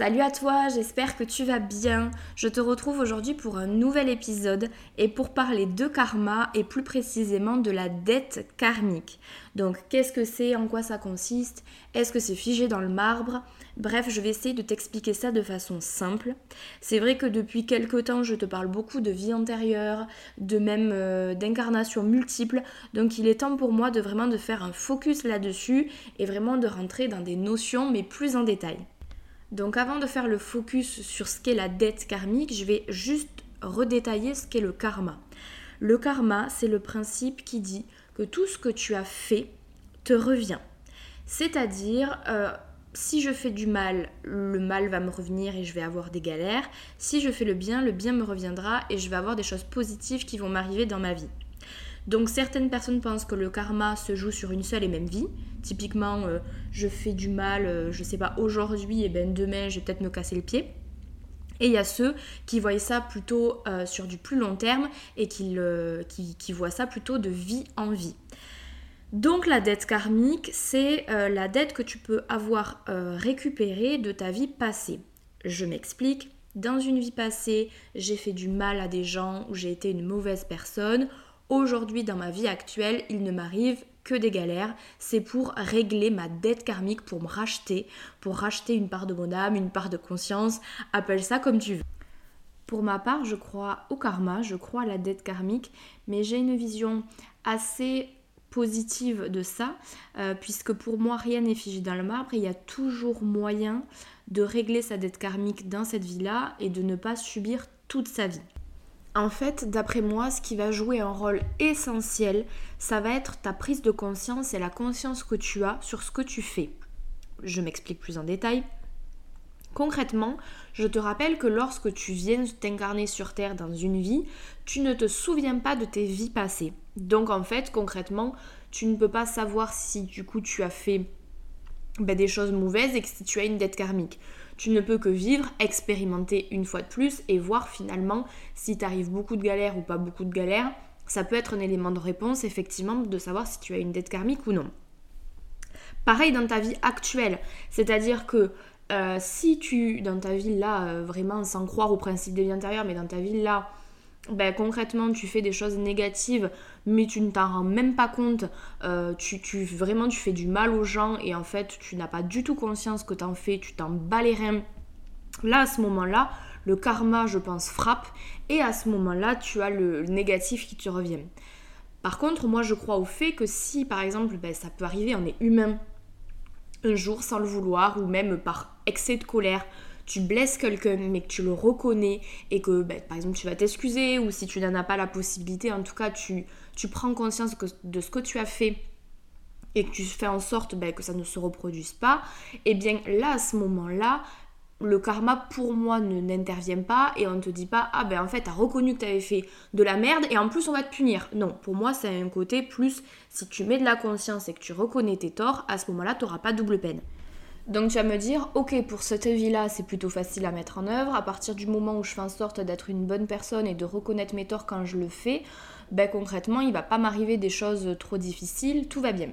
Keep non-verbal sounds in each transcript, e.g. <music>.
Salut à toi, j'espère que tu vas bien. Je te retrouve aujourd'hui pour un nouvel épisode et pour parler de karma et plus précisément de la dette karmique. Donc qu'est-ce que c'est, en quoi ça consiste, est-ce que c'est figé dans le marbre? Bref, je vais essayer de t'expliquer ça de façon simple. C'est vrai que depuis quelques temps, je te parle beaucoup de vie antérieure, de même euh, d'incarnations multiples. Donc il est temps pour moi de vraiment de faire un focus là-dessus et vraiment de rentrer dans des notions mais plus en détail. Donc avant de faire le focus sur ce qu'est la dette karmique, je vais juste redétailler ce qu'est le karma. Le karma, c'est le principe qui dit que tout ce que tu as fait te revient. C'est-à-dire, euh, si je fais du mal, le mal va me revenir et je vais avoir des galères. Si je fais le bien, le bien me reviendra et je vais avoir des choses positives qui vont m'arriver dans ma vie. Donc certaines personnes pensent que le karma se joue sur une seule et même vie. Typiquement, euh, je fais du mal, euh, je sais pas, aujourd'hui, et ben demain, je vais peut-être me casser le pied. Et il y a ceux qui voient ça plutôt euh, sur du plus long terme et qui, qui, voient ça plutôt de vie en vie. Donc la dette karmique, c'est la dette que tu peux avoir récupérée de ta vie passée. Je m'explique. Dans une vie passée, j'ai fait du mal à des gens ou j'ai été une mauvaise personne Aujourd'hui, dans ma vie actuelle, il ne m'arrive que des galères. C'est pour régler ma dette karmique, pour me racheter, pour racheter une part de mon âme, une part de conscience. Appelle ça comme tu veux. Pour ma part, je crois au karma, je crois à la dette karmique, mais j'ai une vision assez positive de ça, euh, puisque pour moi rien n'est figé dans le marbre il y a toujours moyen de régler sa dette karmique dans cette vie-là et de ne pas subir toute sa vie. En fait, d'après moi, ce qui va jouer un rôle essentiel, ça va être ta prise de conscience et la conscience que tu as sur ce que tu fais. Je m'explique plus en détail. Concrètement, je te rappelle que lorsque tu viens t'incarner sur Terre dans une vie, tu ne te souviens pas de tes vies passées. Donc en fait, concrètement, tu ne peux pas savoir si du coup tu as fait ben, des choses mauvaises et que tu as une dette karmique. Tu ne peux que vivre, expérimenter une fois de plus et voir finalement si t'arrives beaucoup de galères ou pas beaucoup de galères. Ça peut être un élément de réponse effectivement de savoir si tu as une dette karmique ou non. Pareil dans ta vie actuelle, c'est-à-dire que euh, si tu, dans ta vie là, euh, vraiment sans croire au principe des vies antérieures, mais dans ta vie là, ben, concrètement tu fais des choses négatives mais tu ne t'en rends même pas compte, euh, tu, tu, vraiment tu fais du mal aux gens et en fait tu n'as pas du tout conscience que tu en fais, tu t'en bats les reins. Là à ce moment-là, le karma je pense frappe et à ce moment-là tu as le, négatif qui te revient. Par contre moi je crois au fait que si par exemple ben, ça peut arriver, on est humain un jour sans le vouloir ou même par excès de colère, tu blesses quelqu'un mais que tu le reconnais et que ben, par exemple tu vas t'excuser ou si tu n'en as pas la possibilité, en tout cas tu, prends conscience de ce que tu as fait et que tu fais en sorte ben, que ça ne se reproduise pas, et eh bien là à ce moment-là, le karma pour moi ne n'intervient pas et on ne te dit pas ah ben en fait t'as reconnu que t'avais fait de la merde et en plus on va te punir. Non, pour moi c'est un côté plus si tu mets de la conscience et que tu reconnais tes torts, à ce moment-là tu n'auras pas double peine. Donc tu vas me dire, ok, pour cette vie-là, c'est plutôt facile à mettre en œuvre. À partir du moment où je fais en sorte d'être une bonne personne et de reconnaître mes torts quand je le fais, ben concrètement, il va pas m'arriver des choses trop difficiles, tout va bien.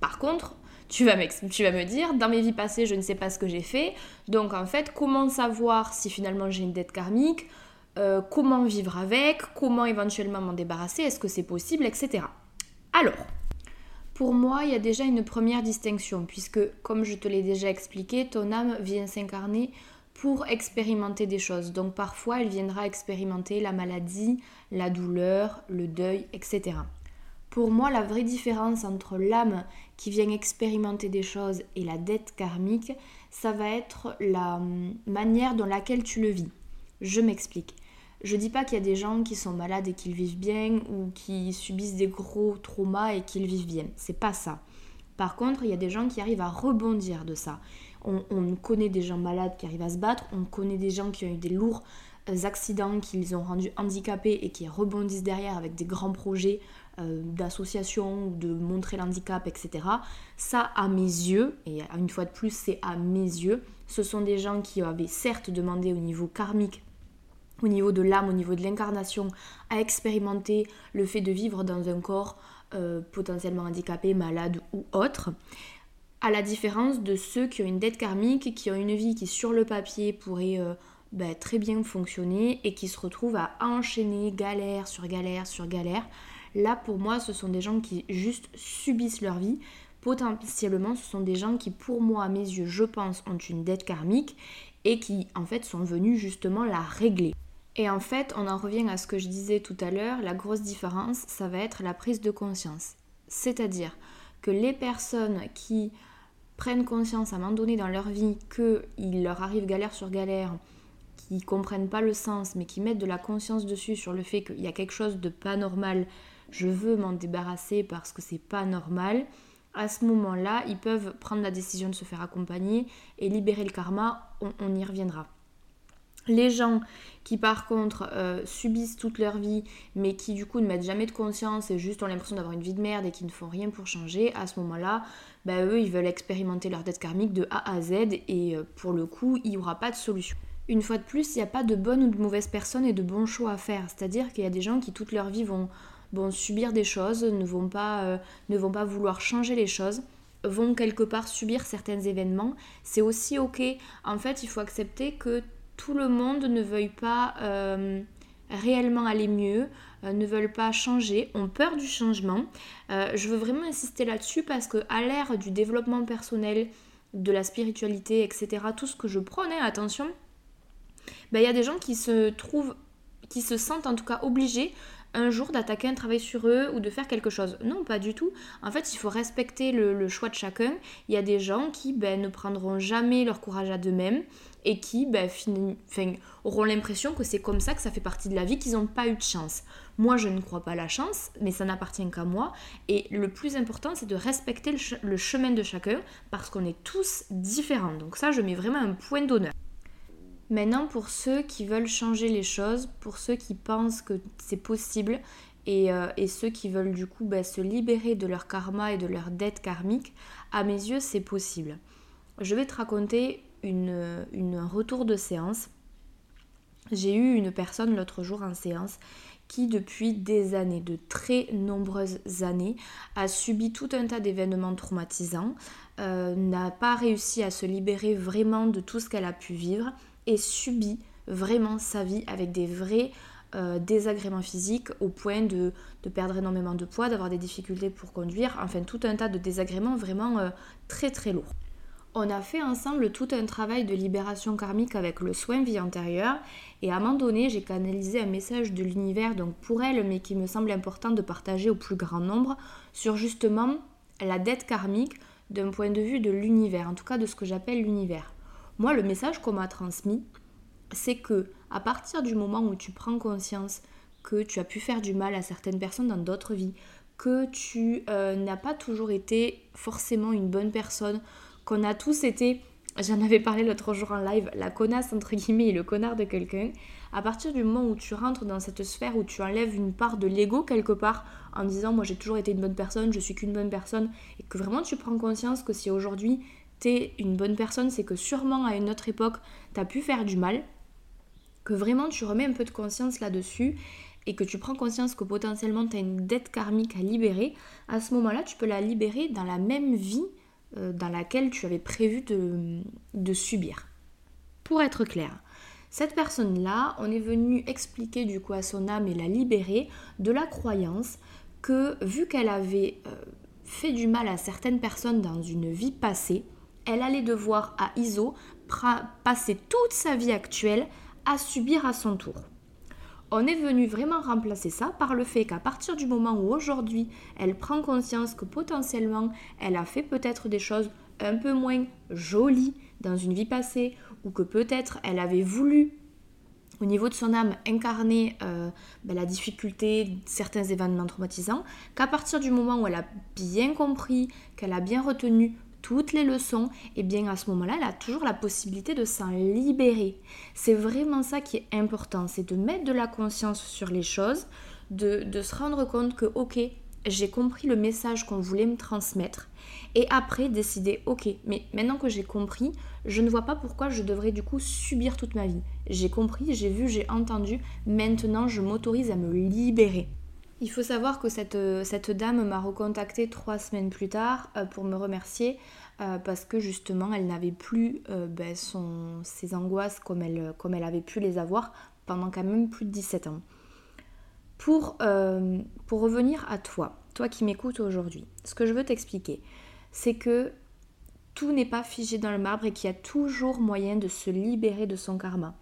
Par contre, tu vas, me dire, dans mes vies passées, je ne sais pas ce que j'ai fait. Donc en fait, comment savoir si finalement j'ai une dette karmique euh, Comment vivre avec Comment éventuellement m'en débarrasser Est-ce que c'est possible Etc. Alors, pour moi, il y a déjà une première distinction, puisque, comme je te l'ai déjà expliqué, ton âme vient s'incarner pour expérimenter des choses. Donc parfois, elle viendra expérimenter la maladie, la douleur, le deuil, etc. Pour moi, la vraie différence entre l'âme qui vient expérimenter des choses et la dette karmique, ça va être la hum, manière dans laquelle tu le vis. Je m'explique. Je dis pas qu'il y a des gens qui sont malades et qu'ils vivent bien ou qui subissent des gros traumas et qu'ils vivent bien. C'est pas ça. Par contre, il y a des gens qui arrivent à rebondir de ça. On, connaît des gens malades qui arrivent à se battre, on connaît des gens qui ont eu des lourds euh, accidents qui les ont rendus handicapés et qui rebondissent derrière avec des grands projets euh, d'association ou de montrer l'handicap, etc. Ça, à mes yeux, et une fois de plus, c'est à mes yeux, ce sont des gens qui avaient certes demandé au niveau karmique au niveau de l'âme, au niveau de l'incarnation, à expérimenter le fait de vivre dans un corps euh, potentiellement handicapé, malade ou autre, à la différence de ceux qui ont une dette karmique, qui ont une vie qui sur le papier pourrait euh, ben, très bien fonctionner et qui se retrouvent à enchaîner galère sur galère sur galère. Là pour moi ce sont des gens qui juste subissent leur vie. Potentiellement ce sont des gens qui pour moi à mes yeux je pense ont une dette karmique et qui en fait sont venus justement la régler. Et en fait, on en revient à ce que je disais tout à l'heure, la grosse différence, ça va être la prise de conscience. C'est-à-dire que les personnes qui prennent conscience à un moment donné dans leur vie qu'il leur arrive galère sur galère, qui comprennent pas le sens, mais qui mettent de la conscience dessus sur le fait qu'il y a quelque chose de pas normal, je veux m'en débarrasser parce que c'est pas normal, à ce moment-là, ils peuvent prendre la décision de se faire accompagner et libérer le karma, on y reviendra. Les gens qui par contre euh, subissent toute leur vie mais qui du coup ne mettent jamais de conscience et juste ont l'impression d'avoir une vie de merde et qui ne font rien pour changer, à ce moment-là, bah, eux ils veulent expérimenter leur dette karmique de A à Z et euh, pour le coup il n'y aura pas de solution. Une fois de plus, il n'y a pas de bonne ou de mauvaise personne et de bons choix à faire. C'est-à-dire qu'il y a des gens qui toute leur vie vont, subir des choses, ne vont, pas, euh, ne vont pas vouloir changer les choses vont quelque part subir certains événements, c'est aussi ok. En fait, il faut accepter que tout le monde ne veuille pas euh, réellement aller mieux, euh, ne veulent pas changer, ont peur du changement. Euh, je veux vraiment insister là-dessus parce que à l'ère du développement personnel, de la spiritualité, etc., tout ce que je prenais, attention, ben, il y a des gens qui se trouvent, qui se sentent en tout cas obligés un jour d'attaquer un travail sur eux ou de faire quelque chose. Non, pas du tout. En fait, il faut respecter le, choix de chacun. Il y a des gens qui ben, ne prendront jamais leur courage à d'eux-mêmes et qui ben, auront l'impression que c'est comme ça, que ça fait partie de la vie, qu'ils n'ont pas eu de chance. Moi, je ne crois pas à la chance, mais ça n'appartient qu'à moi. Et le plus important, c'est de respecter le chemin de chacun parce qu'on est tous différents. Donc ça, je mets vraiment un point d'honneur. Maintenant, pour ceux qui veulent changer les choses, pour ceux qui pensent que c'est possible et, euh, ceux qui veulent du coup bah, se libérer de leur karma et de leur dette karmique, à mes yeux, c'est possible. Je vais te raconter une, une retour de séance. J'ai eu une personne l'autre jour en séance qui depuis des années, de très nombreuses années, a subi tout un tas d'événements traumatisants, euh, n'a pas réussi à se libérer vraiment de tout ce qu'elle a pu vivre et subit vraiment sa vie avec des vrais euh, désagréments physiques au point de, perdre énormément de poids, d'avoir des difficultés pour conduire, enfin tout un tas de désagréments vraiment euh, très très lourds. On a fait ensemble tout un travail de libération karmique avec le soin vie antérieure et à un moment donné j'ai canalisé un message de l'univers donc pour elle mais qui me semble important de partager au plus grand nombre sur justement la dette karmique d'un point de vue de l'univers, en tout cas de ce que j'appelle l'univers. Moi, le message qu'on m'a transmis, c'est que à partir du moment où tu prends conscience que tu as pu faire du mal à certaines personnes dans d'autres vies, que tu euh, n'as pas toujours été forcément une bonne personne, qu'on a tous été, j'en avais parlé l'autre jour en live, la connasse entre guillemets et le connard de quelqu'un, à partir du moment où tu rentres dans cette sphère où tu enlèves une part de l'ego quelque part en disant moi j'ai toujours été une bonne personne, je suis qu'une bonne personne, et que vraiment tu prends conscience que si aujourd'hui une bonne personne, c'est que sûrement à une autre époque, t'as pu faire du mal, que vraiment tu remets un peu de conscience là-dessus et que tu prends conscience que potentiellement tu as une dette karmique à libérer, à ce moment-là, tu peux la libérer dans la même vie euh, dans laquelle tu avais prévu de, de subir. Pour être clair, cette personne-là, on est venu expliquer du coup à son âme et la libérer de la croyance que vu qu'elle avait euh, fait du mal à certaines personnes dans une vie passée, elle allait devoir à ISO passer toute sa vie actuelle à subir à son tour. On est venu vraiment remplacer ça par le fait qu'à partir du moment où aujourd'hui elle prend conscience que potentiellement elle a fait peut-être des choses un peu moins jolies dans une vie passée ou que peut-être elle avait voulu au niveau de son âme incarner euh, ben, la difficulté, certains événements traumatisants, qu'à partir du moment où elle a bien compris, qu'elle a bien retenu toutes les leçons, et eh bien à ce moment-là, elle a toujours la possibilité de s'en libérer. C'est vraiment ça qui est important, c'est de mettre de la conscience sur les choses, de, de se rendre compte que, ok, j'ai compris le message qu'on voulait me transmettre, et après décider, ok, mais maintenant que j'ai compris, je ne vois pas pourquoi je devrais du coup subir toute ma vie. J'ai compris, j'ai vu, j'ai entendu, maintenant je m'autorise à me libérer. Il faut savoir que cette, cette dame m'a recontacté trois semaines plus tard euh, pour me remercier euh, parce que justement elle n'avait plus euh, ben, ses angoisses comme elle, comme elle avait pu les avoir pendant quand même plus de 17 ans. Pour, pour revenir à toi, toi qui m'écoutes aujourd'hui, ce que je veux t'expliquer, c'est que tout n'est pas figé dans le marbre et qu'il y a toujours moyen de se libérer de son karma.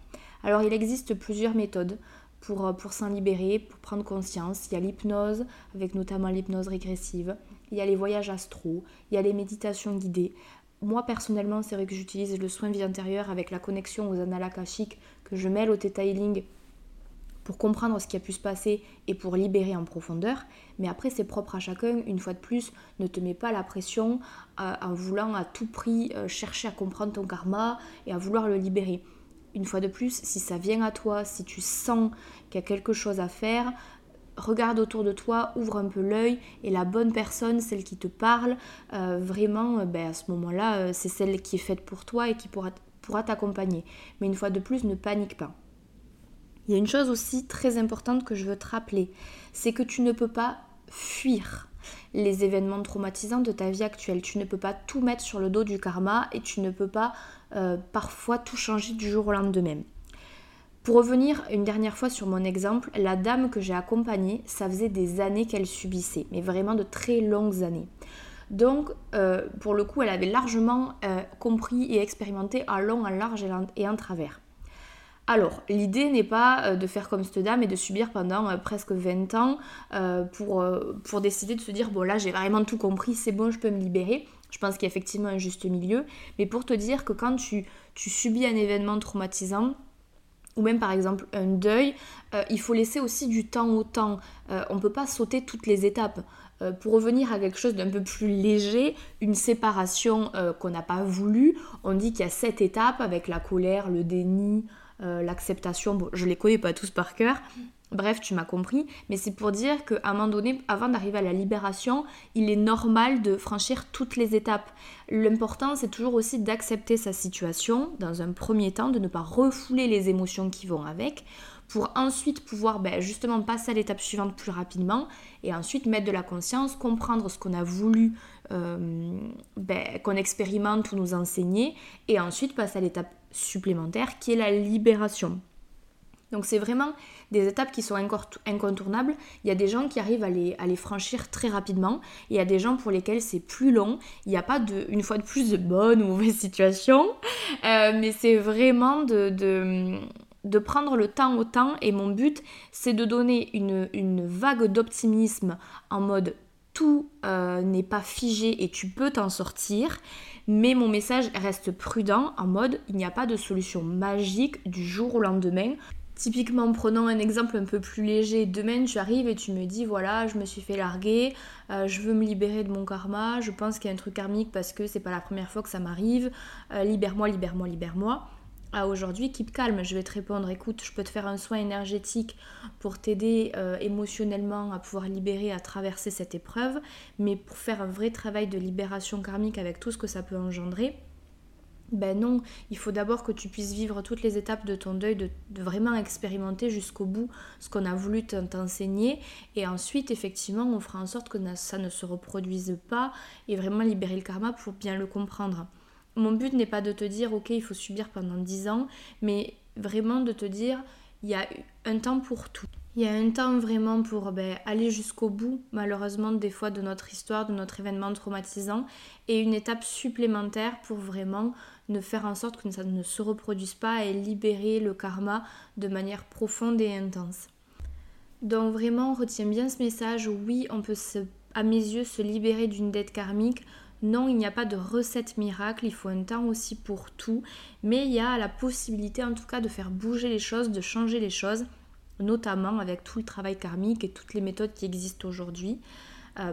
Alors il existe plusieurs méthodes. Euh, pour, s'en libérer, pour prendre conscience. Il y a l'hypnose, avec notamment l'hypnose régressive. Il y a les voyages astro, il y a les méditations guidées. Moi personnellement, c'est vrai que j'utilise le soin vie intérieure avec la connexion aux annales que je mêle au Theta pour comprendre ce qui a pu se passer et pour libérer en profondeur. Mais après, c'est propre à chacun. Une fois de plus, ne te mets pas la pression euh, en voulant à tout prix euh, chercher à comprendre ton karma et à vouloir le libérer une fois de plus, si ça vient à toi, si tu sens qu'il y a quelque chose à faire, regarde autour de toi, ouvre un peu l'œil et la bonne personne, celle qui te parle, euh, vraiment, euh, ben, à ce moment-là, euh, c'est celle qui est faite pour toi et qui pourra, pourra t'accompagner. Mais une fois de plus, ne panique pas. Il y a une chose aussi très importante que je veux te rappeler, c'est que tu ne peux pas fuir les événements traumatisants de ta vie actuelle. Tu ne peux pas tout mettre sur le dos du karma et tu ne peux pas euh, parfois tout changer du jour au lendemain. Pour revenir une dernière fois sur mon exemple, la dame que j'ai accompagnée, ça faisait des années qu'elle subissait, mais vraiment de très longues années. Donc, euh, pour le coup, elle avait largement euh, compris et expérimenté en long, en large et en travers. Alors, l'idée n'est pas euh, de faire comme cette dame et de subir pendant euh, presque 20 ans euh, pour, décider de se dire, bon là j'ai vraiment tout compris, c'est bon, je peux me libérer. Je pense qu'il y a effectivement un juste milieu. Mais pour te dire que quand tu, tu subis un événement traumatisant, ou même par exemple un deuil, il faut laisser aussi du temps au temps. on ne peut pas sauter toutes les étapes. pour revenir à quelque chose d'un peu plus léger, une séparation qu'on n'a pas voulu, on dit qu'il y a sept étapes avec la colère, le déni, euh, l'acceptation, bon, je les connais pas tous par cœur. Bref, tu m'as compris, mais c'est pour dire qu'à un moment donné, avant d'arriver à la libération, il est normal de franchir toutes les étapes. L'important, c'est toujours aussi d'accepter sa situation, dans un premier temps, de ne pas refouler les émotions qui vont avec, pour ensuite pouvoir ben, justement passer à l'étape suivante plus rapidement, et ensuite mettre de la conscience, comprendre ce qu'on a voulu euh, ben, qu'on expérimente ou nous enseigner, et ensuite passer à l'étape supplémentaire qui est la libération. Donc c'est vraiment des étapes qui sont incontournables. Il y a des gens qui arrivent à les, franchir très rapidement. il y a des gens pour lesquels c'est plus long. Il n'y a pas de, une fois de plus de bonne ou mauvaise <laughs> situation. Euh, mais c'est vraiment de, de, prendre le temps au temps. Et mon but, c'est de donner une, une vague d'optimisme en mode tout euh, n'est pas figé et tu peux t'en sortir. Mais mon message reste prudent en mode il n'y a pas de solution magique du jour au lendemain. Typiquement, prenons un exemple un peu plus léger. Demain, tu arrives et tu me dis voilà, je me suis fait larguer, euh, je veux me libérer de mon karma, je pense qu'il y a un truc karmique parce que c'est pas la première fois que ça m'arrive. Euh, libère-moi, libère-moi, libère-moi à aujourd'hui, keep calme, je vais te répondre, écoute, je peux te faire un soin énergétique pour t'aider euh, émotionnellement à pouvoir libérer, à traverser cette épreuve, mais pour faire un vrai travail de libération karmique avec tout ce que ça peut engendrer, ben non, il faut d'abord que tu puisses vivre toutes les étapes de ton deuil, de, vraiment expérimenter jusqu'au bout ce qu'on a voulu t'enseigner, et ensuite, effectivement, on fera en sorte que ça ne se reproduise pas, et vraiment libérer le karma pour bien le comprendre. Mon but n'est pas de te dire, ok, il faut subir pendant 10 ans, mais vraiment de te dire, il y a un temps pour tout. Il y a un temps vraiment pour ben, aller jusqu'au bout, malheureusement, des fois de notre histoire, de notre événement traumatisant, et une étape supplémentaire pour vraiment ne faire en sorte que ça ne se reproduise pas et libérer le karma de manière profonde et intense. Donc vraiment, retiens bien ce message, oui, on peut à mes yeux se libérer d'une dette karmique, non, il n'y a pas de recette miracle, il faut un temps aussi pour tout, mais il y a la possibilité en tout cas de faire bouger les choses, de changer les choses, notamment avec tout le travail karmique et toutes les méthodes qui existent aujourd'hui.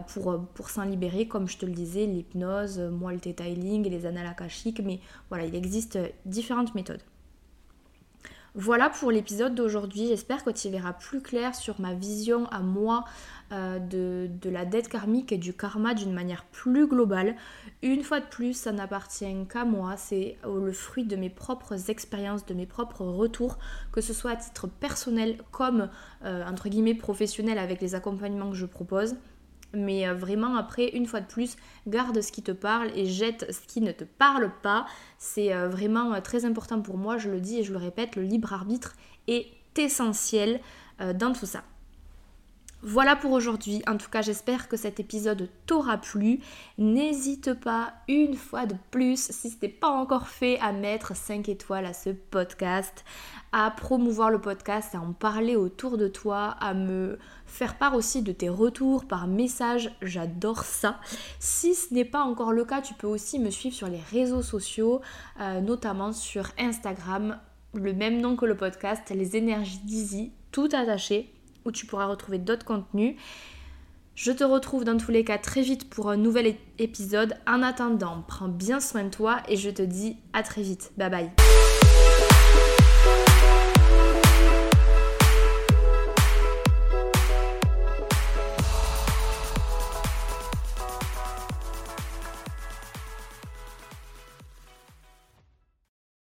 pour, pour s'en libérer, comme je te le disais, l'hypnose, moi le detailing et les annales mais voilà, il existe différentes méthodes. Voilà pour l'épisode d'aujourd'hui. J'espère que tu verras plus clair sur ma vision à moi euh, de, la dette karmique et du karma d'une manière plus globale. Une fois de plus, ça n'appartient qu'à moi. C'est le fruit de mes propres expériences, de mes propres retours, que ce soit à titre personnel comme euh, entre guillemets professionnel avec les accompagnements que je propose. Mais euh, vraiment, après, une fois de plus, garde ce qui te parle et jette ce qui ne te parle pas. C'est euh, vraiment euh, très important pour moi, je le dis et je le répète, le libre arbitre est essentiel dans tout ça. Voilà pour aujourd'hui. En tout cas, j'espère que cet épisode t'aura plu. N'hésite pas une fois de plus, si ce n'est pas encore fait, à mettre 5 étoiles à ce podcast, à promouvoir le podcast, à en parler autour de toi, à me faire part aussi de tes retours par message. J'adore ça. Si ce n'est pas encore le cas, tu peux aussi me suivre sur les réseaux sociaux, euh, notamment sur Instagram, le même nom que le podcast, les énergies d'Easy, tout attaché où tu pourras retrouver d'autres contenus. Je te retrouve dans tous les cas très vite pour un nouvel épisode. En attendant, prends bien soin de toi et je te dis à très vite. Bye bye.